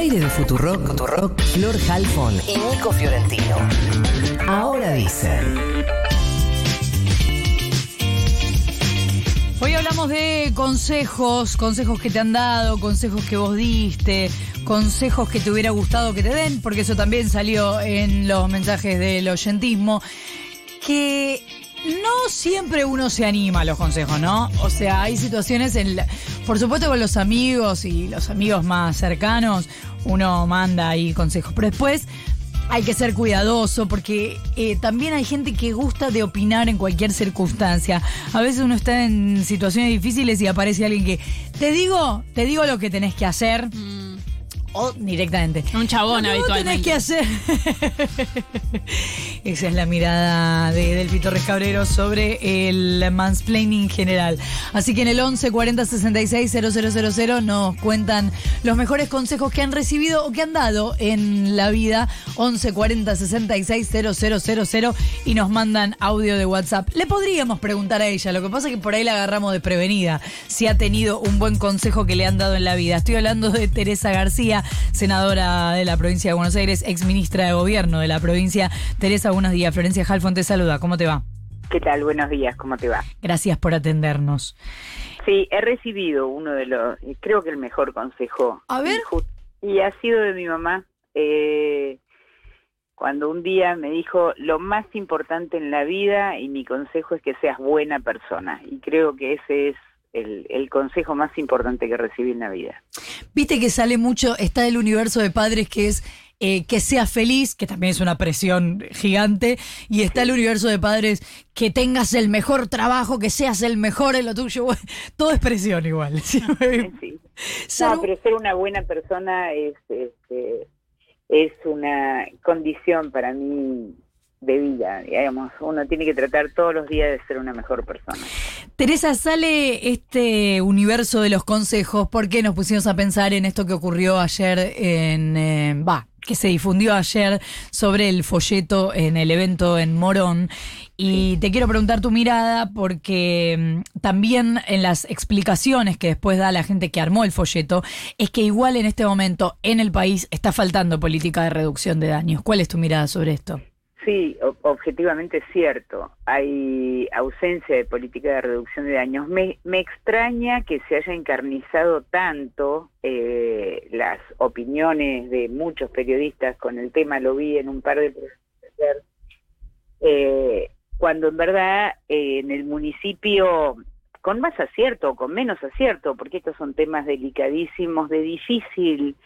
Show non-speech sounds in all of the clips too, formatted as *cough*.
aire de Futurock, Futurock, Flor Halfon y Nico Fiorentino. Ahora dicen. Hoy hablamos de consejos, consejos que te han dado, consejos que vos diste, consejos que te hubiera gustado que te den, porque eso también salió en los mensajes del oyentismo, que no siempre uno se anima a los consejos, ¿no? O sea, hay situaciones en... la- por supuesto con los amigos y los amigos más cercanos, uno manda ahí consejos, pero después hay que ser cuidadoso porque eh, también hay gente que gusta de opinar en cualquier circunstancia. A veces uno está en situaciones difíciles y aparece alguien que te digo, te digo lo que tenés que hacer. O directamente. Un chabón Lo que vos tenés habitualmente. que hacer. *laughs* Esa es la mirada de Delphi Torres Cabrero sobre el mansplaining general. Así que en el 11 40 66 000 nos cuentan los mejores consejos que han recibido o que han dado en la vida. 11 40 66 000 y nos mandan audio de WhatsApp. Le podríamos preguntar a ella, lo que pasa es que por ahí la agarramos desprevenida, si ha tenido un buen consejo que le han dado en la vida. Estoy hablando de Teresa García, senadora de la provincia de Buenos Aires, ex ministra de Gobierno de la provincia. Teresa, buenos días. Florencia Halfon te saluda. ¿Cómo te va? ¿Qué tal? Buenos días, ¿cómo te va? Gracias por atendernos. Sí, he recibido uno de los, eh, creo que el mejor consejo. A ver. Y ha sido de mi mamá, eh, cuando un día me dijo, lo más importante en la vida y mi consejo es que seas buena persona. Y creo que ese es el, el consejo más importante que recibí en la vida. Viste que sale mucho, está el universo de padres que es eh, que seas feliz, que también es una presión gigante, y está el universo de padres que tengas el mejor trabajo, que seas el mejor en lo tuyo. Bueno, *laughs* todo es presión igual. *laughs* Sí, No, pero ser una buena persona es, este, es una condición para mí de vida, digamos. Uno tiene que tratar todos los días de ser una mejor persona. Teresa, sale este universo de los consejos porque nos pusimos a pensar en esto que ocurrió ayer en... eh, Va, que se difundió ayer sobre el folleto en el evento en Morón. Y te quiero preguntar tu mirada porque mm, también en las explicaciones que después da la gente que armó el folleto, es que igual en este momento en el país está faltando política de reducción de daños. ¿Cuál es tu mirada sobre esto? Sí, objetivamente es cierto. Hay ausencia de política de reducción de daños. Me, me extraña que se haya encarnizado tanto eh, las opiniones de muchos periodistas con el tema. Lo vi en un par de eh, cuando en verdad eh, en el municipio con más acierto o con menos acierto, porque estos son temas delicadísimos de difícil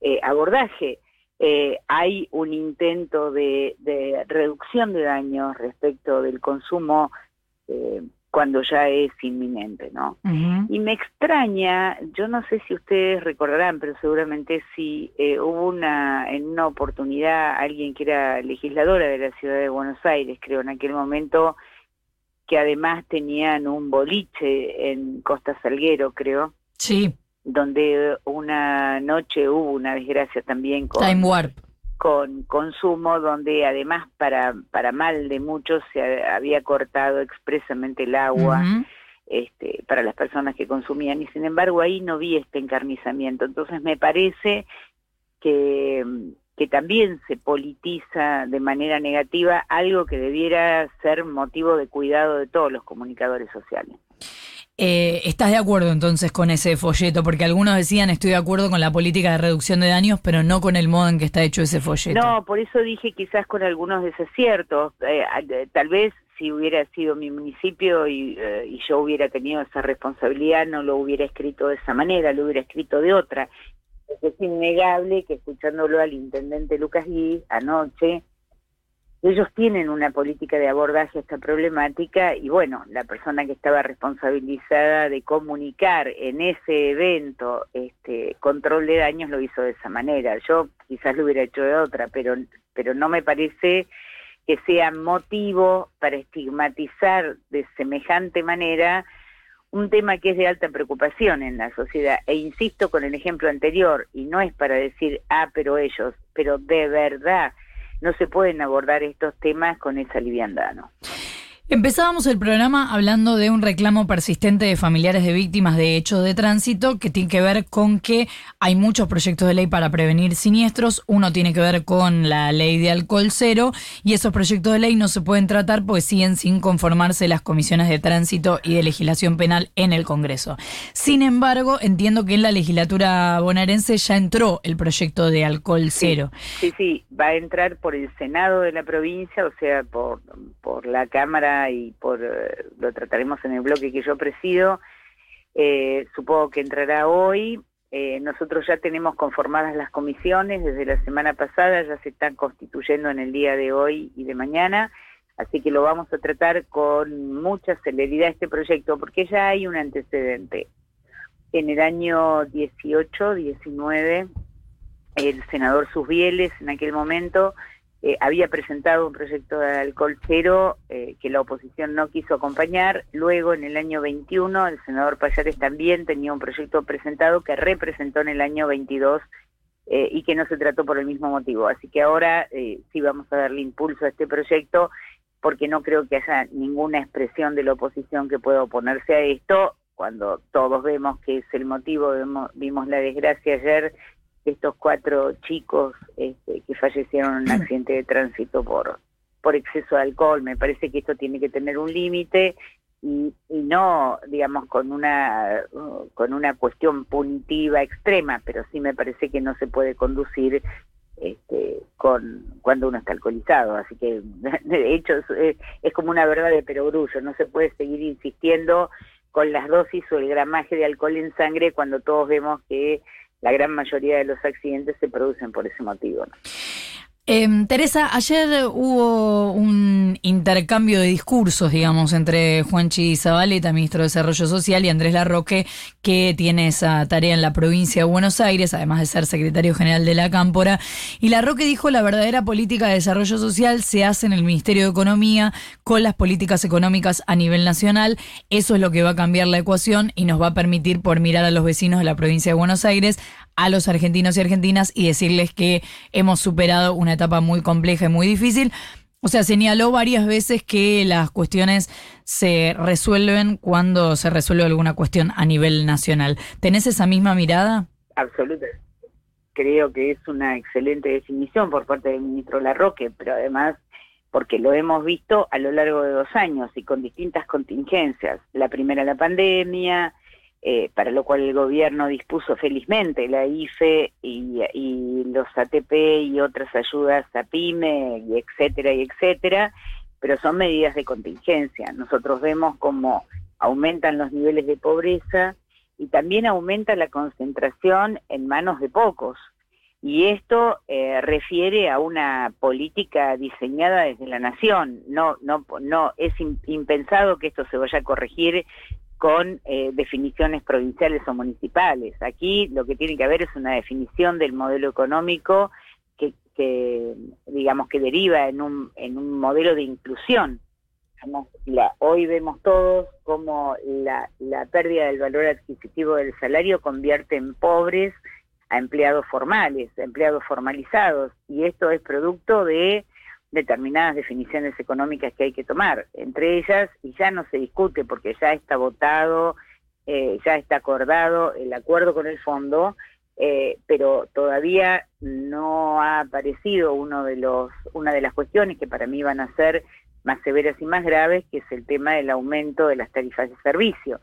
eh, abordaje eh, hay un intento de, de reducción de daños respecto del consumo eh, cuando ya es inminente, ¿no? Y me extraña, yo no sé si ustedes recordarán, pero seguramente sí, eh, hubo una, en una oportunidad alguien que era legisladora de la ciudad de Buenos Aires, creo, en aquel momento, que además tenían un boliche en Costa Salguero, creo, Sí, donde una noche hubo una desgracia también con, Time Warp. con consumo, donde además para, para mal de muchos se ha- había cortado expresamente el agua este, para las personas que consumían y sin embargo ahí no vi este encarnizamiento. Entonces me parece que, que también se politiza de manera negativa algo que debiera ser motivo de cuidado de todos los comunicadores sociales. Eh, ¿Estás de acuerdo entonces con ese folleto? Porque algunos decían estoy de acuerdo con la política de reducción de daños, pero no con el modo en que está hecho ese folleto. No, por eso dije quizás con algunos desaciertos. Eh, tal vez si hubiera sido mi municipio y, eh, y yo hubiera tenido esa responsabilidad, no lo hubiera escrito de esa manera, lo hubiera escrito de otra. Es innegable que escuchándolo al intendente Lucas Gui anoche, ellos tienen una política de abordaje a esta problemática y bueno, la persona que estaba responsabilizada de comunicar en ese evento este control de daños lo hizo de esa manera. Yo quizás lo hubiera hecho de otra, pero pero no me parece que sea motivo para estigmatizar de semejante manera un tema que es de alta preocupación en la sociedad. E insisto con el ejemplo anterior, y no es para decir, ah, pero ellos, pero de verdad no se pueden abordar estos temas con esa liviandad. Empezábamos el programa hablando de un reclamo persistente de familiares de víctimas de hechos de tránsito que tiene que ver con que hay muchos proyectos de ley para prevenir siniestros. Uno tiene que ver con la ley de alcohol cero y esos proyectos de ley no se pueden tratar porque siguen sin conformarse las comisiones de tránsito y de legislación penal en el Congreso. Sin embargo, entiendo que en la legislatura bonaerense ya entró el proyecto de alcohol cero. Sí, sí, va a entrar por el Senado de la provincia, o sea, por, por la Cámara y por eh, lo trataremos en el bloque que yo presido. Eh, supongo que entrará hoy. Eh, nosotros ya tenemos conformadas las comisiones desde la semana pasada, ya se están constituyendo en el día de hoy y de mañana, así que lo vamos a tratar con mucha celeridad este proyecto, porque ya hay un antecedente. En el año 18, 19, el senador Susbieles en aquel momento eh, había presentado un proyecto de alcohol cero eh, que la oposición no quiso acompañar. Luego, en el año 21, el senador Payares también tenía un proyecto presentado que representó en el año 22 eh, y que no se trató por el mismo motivo. Así que ahora sí vamos a darle impulso a este proyecto porque no creo que haya ninguna expresión de la oposición que pueda oponerse a esto cuando todos vemos que es el motivo, vimos la desgracia ayer estos cuatro chicos este, que fallecieron en un accidente de tránsito por, por exceso de alcohol. Me parece que esto tiene que tener un límite y, y, no, digamos, con una, con una cuestión punitiva extrema, pero sí me parece que no se puede conducir este, con cuando uno está alcoholizado. Así que, *laughs* de hecho, es, es como una verdad de perogrullo. No se puede seguir insistiendo con las dosis o el gramaje de alcohol en sangre cuando todos vemos que la gran mayoría de los accidentes se producen por ese motivo. Em, Teresa, ayer hubo un intercambio de discursos, digamos, entre Juanchi Zabaleta, ministro de Desarrollo Social, y Andrés Larroque, que tiene esa tarea en la provincia de Buenos Aires, además de ser secretario general de la Cámpora. Y Larroque dijo la verdadera política de desarrollo social se hace en el Ministerio de Economía con las políticas económicas a nivel nacional. Eso es lo que va a cambiar la ecuación y nos va a permitir, por mirar a los vecinos de la provincia de Buenos Aires, a los argentinos y argentinas y decirles que hemos superado una etapa muy compleja y muy difícil. O sea, señaló varias veces que las cuestiones se resuelven cuando se resuelve alguna cuestión a nivel nacional. ¿Tenés esa misma mirada? Absolutamente. Creo que es una excelente definición por parte del ministro Larroque, pero además porque lo hemos visto a lo largo de dos años y con distintas contingencias. La primera, la pandemia, eh, para lo cual el gobierno dispuso felizmente la IFE y, los ATP y otras ayudas a PYME, y etcétera, y etcétera, pero son medidas de contingencia. Nosotros vemos cómo aumentan los niveles de pobreza y también aumenta la concentración en manos de pocos. Y esto eh, refiere a una política diseñada desde la nación. No, no, no es impensado que esto se vaya a corregir con eh, definiciones provinciales o municipales. Aquí lo que tiene que haber es una definición del modelo económico que, digamos, que deriva en un, en un modelo de inclusión. hoy vemos todos cómo la, la pérdida del valor adquisitivo del salario convierte en pobres a empleados formales, empleados formalizados, y esto es producto de determinadas definiciones económicas que hay que tomar. Entre ellas, y ya no se discute porque ya está votado, eh, ya está acordado el acuerdo con el fondo, eh, pero todavía no ha aparecido uno de los, una de las cuestiones que para mí van a ser más severas y más graves, que es el tema del aumento de las tarifas de servicio.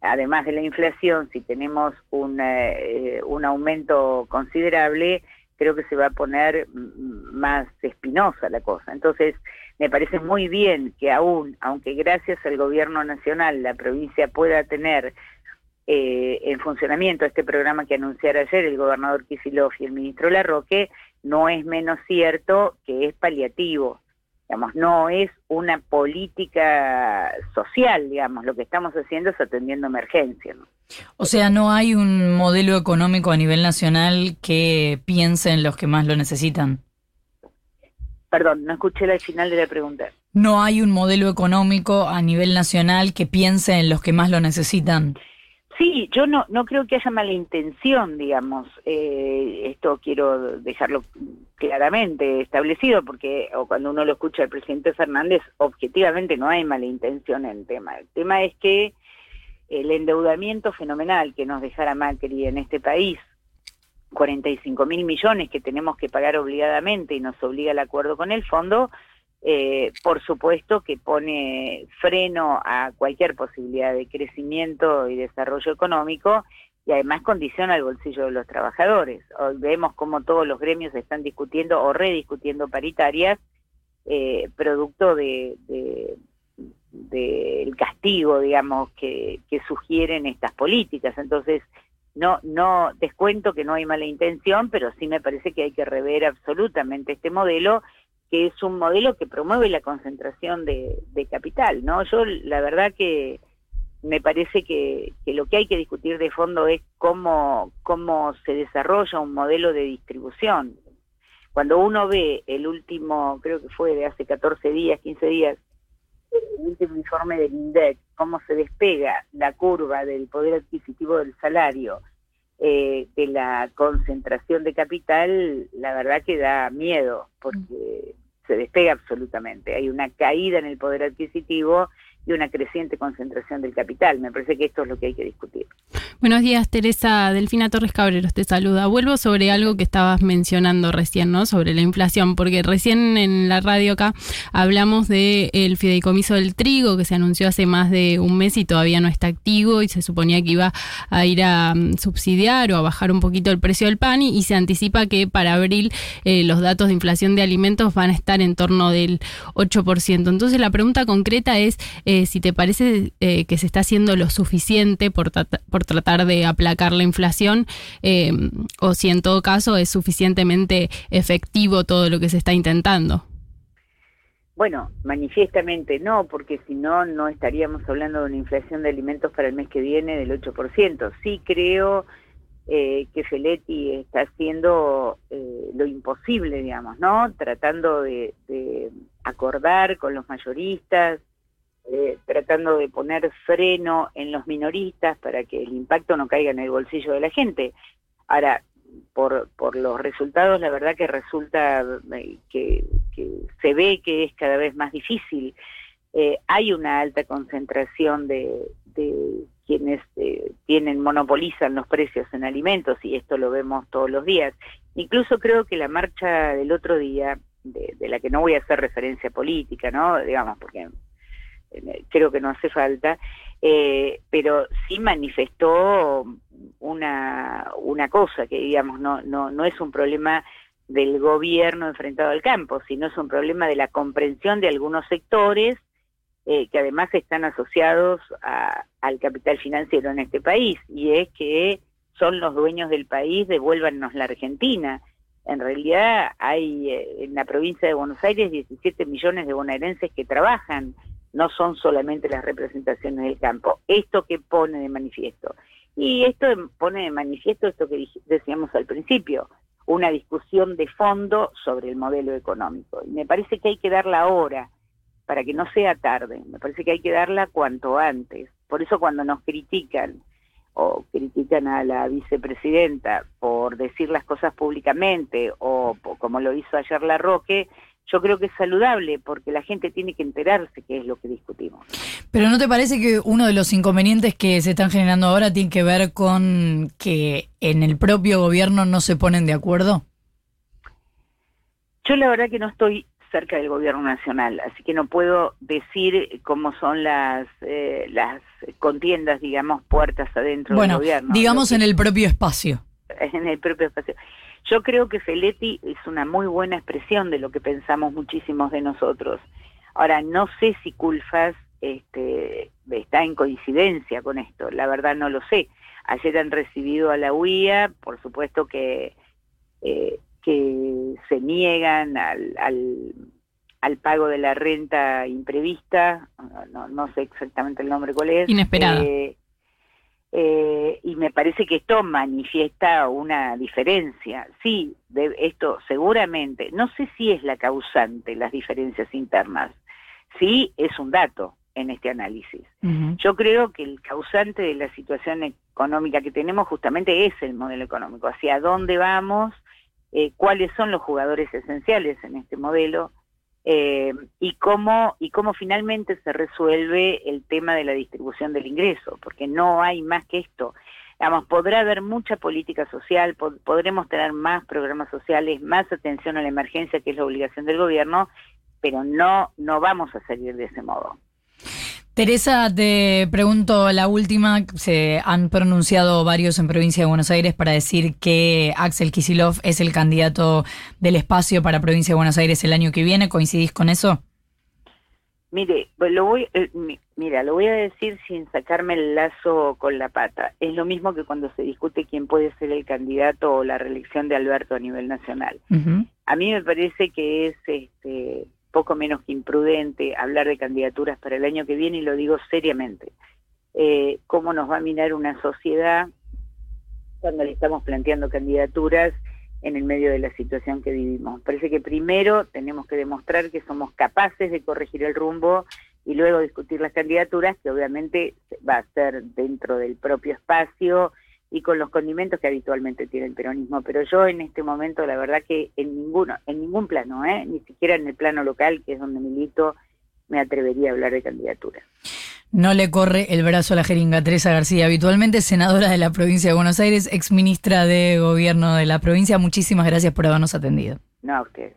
Además de la inflación, si tenemos un, eh, un aumento considerable, creo que se va a poner más espinosa la cosa. Entonces, me parece muy bien que aún, aunque gracias al gobierno nacional la provincia pueda tener eh, en funcionamiento este programa que anunciara ayer el gobernador Kisilov y el ministro Larroque, no es menos cierto que es paliativo. Digamos, no es una política social, digamos, lo que estamos haciendo es atendiendo emergencias. O sea, no hay un modelo económico a nivel nacional que piense en los que más lo necesitan. Perdón, no escuché el final de la pregunta. No hay un modelo económico a nivel nacional que piense en los que más lo necesitan. Sí, yo no, no creo que haya mala intención, digamos. Eh, esto quiero dejarlo claramente establecido, porque o cuando uno lo escucha al presidente Fernández, objetivamente no hay mala intención en el tema. El tema es que el endeudamiento fenomenal que nos dejara Macri en este país, 45 mil millones que tenemos que pagar obligadamente y nos obliga el acuerdo con el fondo, eh, por supuesto que pone freno a cualquier posibilidad de crecimiento y desarrollo económico y además condiciona el bolsillo de los trabajadores. Hoy vemos cómo todos los gremios están discutiendo o rediscutiendo paritarias eh, producto de, del castigo, digamos, que, que sugieren estas políticas. Entonces, no, no descuento que no hay mala intención, pero sí me parece que hay que rever absolutamente este modelo que es un modelo que promueve la concentración de, capital, ¿no? Yo la verdad que me parece que, lo que hay que discutir de fondo es cómo, cómo se desarrolla un modelo de distribución. Cuando uno ve el último, creo que fue de hace 14 días, 15 días, el último informe del INDEC, cómo se despega la curva del poder adquisitivo del salario, eh, de la concentración de capital, la verdad que da miedo, porque se despega absolutamente. Hay una caída en el poder adquisitivo y una creciente concentración del capital. Me parece que esto es lo que hay que discutir. Buenos días, Teresa. Delfina Torres Cabreros te saluda. Vuelvo sobre algo que estabas mencionando recién, ¿no? Sobre la inflación, porque recién en la radio acá hablamos del el fideicomiso del trigo que se anunció hace más de un mes y todavía no está activo y se suponía que iba a ir a mm, subsidiar o a bajar un poquito el precio del pan y, se anticipa que para abril eh, los datos de inflación de alimentos van a estar en torno del 8%. Entonces la pregunta concreta es... Eh, eh, si te parece eh, que se está haciendo lo suficiente por, por tratar de aplacar la inflación eh, o si en todo caso es suficientemente efectivo todo lo que se está intentando. Bueno, manifiestamente no, porque si no, no estaríamos hablando de una inflación de alimentos para el mes que viene del 8%. Sí creo que Feletti está haciendo lo imposible, digamos, ¿no? Tratando de, acordar con los mayoristas, eh, tratando de poner freno en los minoristas para que el impacto no caiga en el bolsillo de la gente. Ahora, por, por los resultados, la verdad que resulta eh, que, se ve que es cada vez más difícil. Eh, hay una alta concentración de, quienes tienen, monopolizan los precios en alimentos y esto lo vemos todos los días. Incluso creo que la marcha del otro día, de, de la que no voy a hacer referencia política, ¿no? Digamos, porque creo que no hace falta, eh, pero sí manifestó una, una cosa que digamos no, no, no es un problema del gobierno enfrentado al campo, sino es un problema de la comprensión de algunos sectores eh, que además están asociados al capital financiero en este país, y es que son los dueños del país, devuélvanos la Argentina. En realidad hay eh, en la provincia de Buenos Aires 17 millones de bonaerenses que trabajan no son solamente las representaciones del campo. Esto que pone de manifiesto. Y esto pone de manifiesto esto que decíamos al principio, una discusión de fondo sobre el modelo económico. Y me parece que hay que darla ahora, para que no sea tarde. Me parece que hay que darla cuanto antes. Por eso cuando nos critican o critican a la vicepresidenta por decir las cosas públicamente o como lo hizo ayer La Roque, yo creo que es saludable porque la gente tiene que enterarse qué es lo que discutimos. Pero ¿no te parece que uno de los inconvenientes que se están generando ahora tiene que ver con que en el propio gobierno no se ponen de acuerdo? Yo la verdad que no estoy cerca del gobierno nacional, así que no puedo decir cómo son las eh, las contiendas, digamos, puertas adentro del gobierno. Digamos *laughs* en el propio espacio. En el propio espacio. Yo creo que Feletti es una muy buena expresión de lo que pensamos muchísimos de nosotros. Ahora, no sé si Culfas este, está en coincidencia con esto, la verdad no lo sé. Ayer han recibido a la UIA, por supuesto que, eh, que se niegan al, al, pago de la renta imprevista, no, no, sé exactamente el nombre cuál es. Inesperada. Eh, eh, y me parece que esto manifiesta una diferencia. Sí, de esto seguramente, no sé si es la causante las diferencias internas, sí es un dato, en este análisis. Yo creo que el causante de la situación económica que tenemos justamente es el modelo económico, hacia dónde vamos, eh, cuáles son los jugadores esenciales en este modelo eh, y cómo y cómo finalmente se resuelve el tema de la distribución del ingreso, porque no hay más que esto. Digamos, podrá haber mucha política social, podremos tener más programas sociales, más atención a la emergencia, que es la obligación del gobierno, pero no no vamos a salir de ese modo. Teresa, te pregunto la última. Se han pronunciado varios en provincia de Buenos Aires para decir que Axel Kisilov es el candidato del espacio para provincia de Buenos Aires el año que viene. ¿Coincidís con eso? Mire, pues lo voy, eh, mira, lo voy a decir sin sacarme el lazo con la pata. Es lo mismo que cuando se discute quién puede ser el candidato o la reelección de Alberto a nivel nacional. A mí me parece que es este poco menos que imprudente hablar de candidaturas para el año que viene y lo digo seriamente. Eh, ¿Cómo nos va a mirar una sociedad cuando le estamos planteando candidaturas en el medio de la situación que vivimos? Parece que primero tenemos que demostrar que somos capaces de corregir el rumbo y luego discutir las candidaturas, que obviamente va a ser dentro del propio espacio y con los condimentos que habitualmente tiene el peronismo. Pero yo en este momento, la verdad que en ninguno, en ningún plano, ¿eh? ni siquiera en el plano local, que es donde milito, me atrevería a hablar de candidatura. No le corre el brazo a la jeringa Teresa García, habitualmente senadora de la provincia de Buenos Aires, ex ministra de gobierno de la provincia. Muchísimas gracias por habernos atendido. No, a usted.